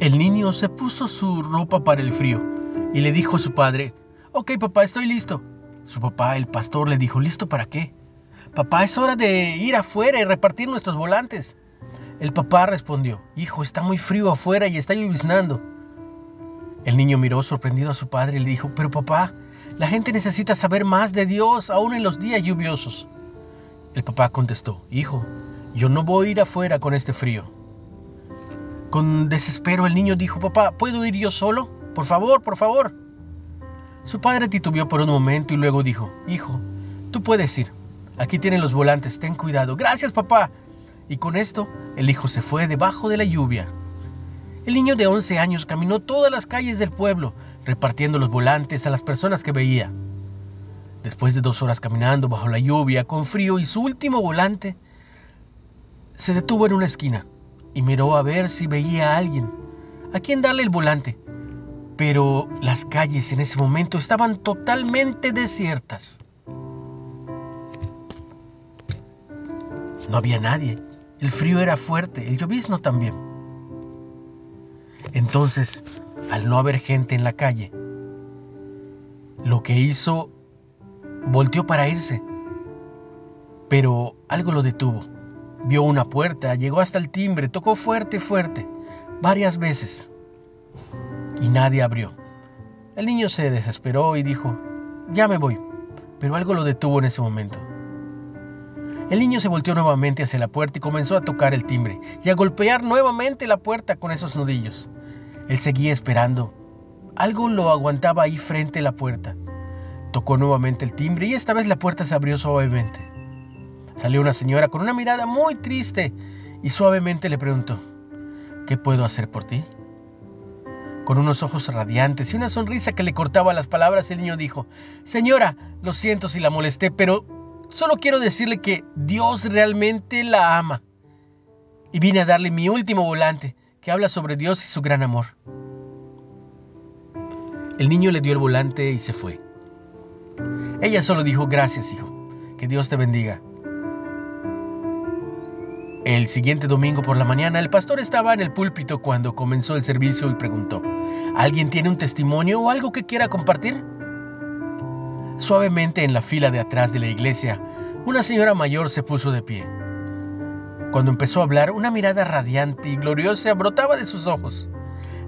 El niño se puso su ropa para el frío y le dijo a su padre, Ok papá, estoy listo. Su papá, el pastor, le dijo, ¿listo para qué? Papá, es hora de ir afuera y repartir nuestros volantes. El papá respondió, Hijo, está muy frío afuera y está lloviznando. El niño miró sorprendido a su padre y le dijo, Pero papá, la gente necesita saber más de Dios aún en los días lluviosos. El papá contestó, Hijo, yo no voy a ir afuera con este frío. Con desespero el niño dijo, Papá, ¿puedo ir yo solo? Por favor, por favor. Su padre titubeó por un momento y luego dijo, Hijo, tú puedes ir. Aquí tienen los volantes, ten cuidado. Gracias, papá. Y con esto, el hijo se fue debajo de la lluvia. El niño de 11 años caminó todas las calles del pueblo, repartiendo los volantes a las personas que veía. Después de dos horas caminando bajo la lluvia, con frío y su último volante, se detuvo en una esquina y miró a ver si veía a alguien a quien darle el volante. Pero las calles en ese momento estaban totalmente desiertas. No había nadie. El frío era fuerte, el llovizno también. Entonces, al no haber gente en la calle, lo que hizo, volteó para irse, pero algo lo detuvo. Vio una puerta, llegó hasta el timbre, tocó fuerte, fuerte, varias veces, y nadie abrió. El niño se desesperó y dijo, ya me voy, pero algo lo detuvo en ese momento. El niño se volteó nuevamente hacia la puerta y comenzó a tocar el timbre y a golpear nuevamente la puerta con esos nudillos. Él seguía esperando. Algo lo aguantaba ahí frente a la puerta. Tocó nuevamente el timbre y esta vez la puerta se abrió suavemente. Salió una señora con una mirada muy triste y suavemente le preguntó, ¿qué puedo hacer por ti? Con unos ojos radiantes y una sonrisa que le cortaba las palabras, el niño dijo, Señora, lo siento si la molesté, pero Solo quiero decirle que Dios realmente la ama. Y vine a darle mi último volante, que habla sobre Dios y su gran amor. El niño le dio el volante y se fue. Ella solo dijo, gracias hijo, que Dios te bendiga. El siguiente domingo por la mañana, el pastor estaba en el púlpito cuando comenzó el servicio y preguntó, ¿alguien tiene un testimonio o algo que quiera compartir? Suavemente en la fila de atrás de la iglesia, una señora mayor se puso de pie. Cuando empezó a hablar, una mirada radiante y gloriosa brotaba de sus ojos.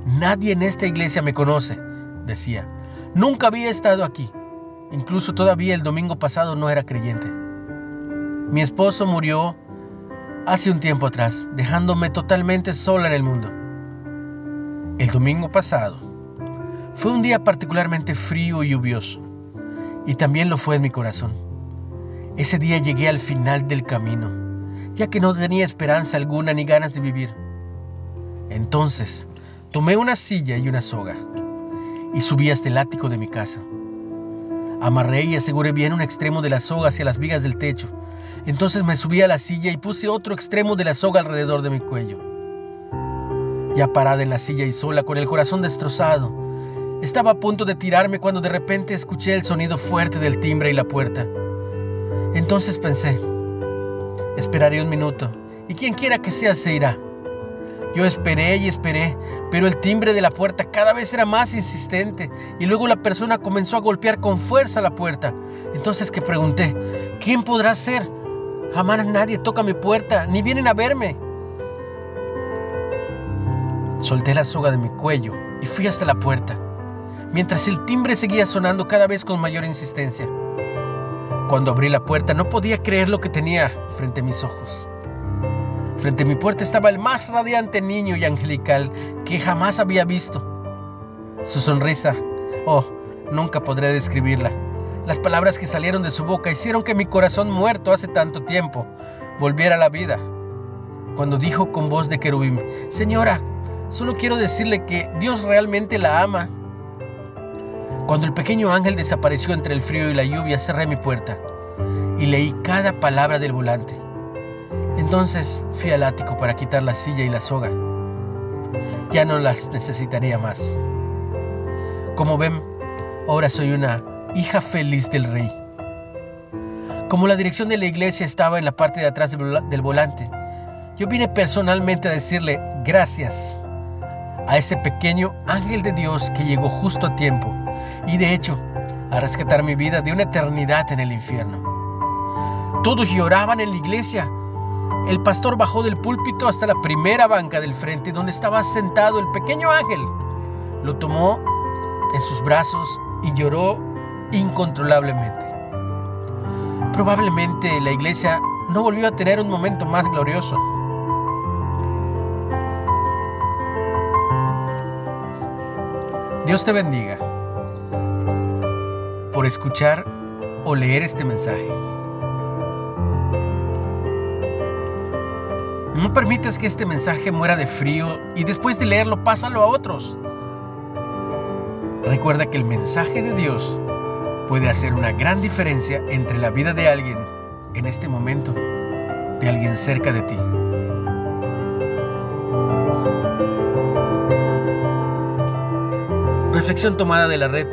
Nadie en esta iglesia me conoce, decía. Nunca había estado aquí. Incluso todavía el domingo pasado no era creyente. Mi esposo murió hace un tiempo atrás, dejándome totalmente sola en el mundo. El domingo pasado fue un día particularmente frío y lluvioso y también lo fue en mi corazón. Ese día llegué al final del camino, ya que no tenía esperanza alguna ni ganas de vivir. Entonces, tomé una silla y una soga y subí hasta el ático de mi casa. Amarré y aseguré bien un extremo de la soga hacia las vigas del techo. Entonces me subí a la silla y puse otro extremo de la soga alrededor de mi cuello. Ya parada en la silla y sola, con el corazón destrozado, estaba a punto de tirarme cuando de repente escuché el sonido fuerte del timbre y la puerta. Entonces pensé, esperaré un minuto y quien quiera que sea se irá. Yo esperé y esperé, pero el timbre de la puerta cada vez era más insistente y luego la persona comenzó a golpear con fuerza la puerta. Entonces que pregunté, ¿quién podrá ser? Jamás nadie toca mi puerta, ni vienen a verme. Solté la soga de mi cuello y fui hasta la puerta mientras el timbre seguía sonando cada vez con mayor insistencia. Cuando abrí la puerta no podía creer lo que tenía frente a mis ojos. Frente a mi puerta estaba el más radiante niño y angelical que jamás había visto. Su sonrisa, oh, nunca podré describirla. Las palabras que salieron de su boca hicieron que mi corazón muerto hace tanto tiempo volviera a la vida. Cuando dijo con voz de querubín, Señora, solo quiero decirle que Dios realmente la ama cuando el pequeño ángel desapareció entre el frío y la lluvia, cerré mi puerta y leí cada palabra del volante. Entonces fui al ático para quitar la silla y la soga. Ya no las necesitaría más. Como ven, ahora soy una hija feliz del rey. Como la dirección de la iglesia estaba en la parte de atrás del volante, yo vine personalmente a decirle gracias a ese pequeño ángel de Dios que llegó justo a tiempo y de hecho a rescatar mi vida de una eternidad en el infierno. Todos lloraban en la iglesia. El pastor bajó del púlpito hasta la primera banca del frente donde estaba sentado el pequeño ángel. Lo tomó en sus brazos y lloró incontrolablemente. Probablemente la iglesia no volvió a tener un momento más glorioso. Dios te bendiga por escuchar o leer este mensaje. No permitas que este mensaje muera de frío y después de leerlo pásalo a otros. Recuerda que el mensaje de Dios puede hacer una gran diferencia entre la vida de alguien en este momento, de alguien cerca de ti. Reflexión tomada de la red.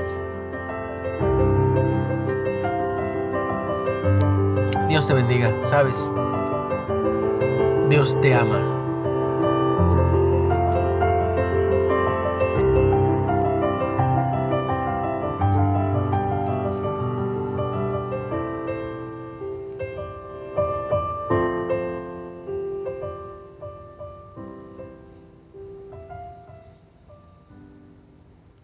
Dios te bendiga, ¿sabes? Dios te ama.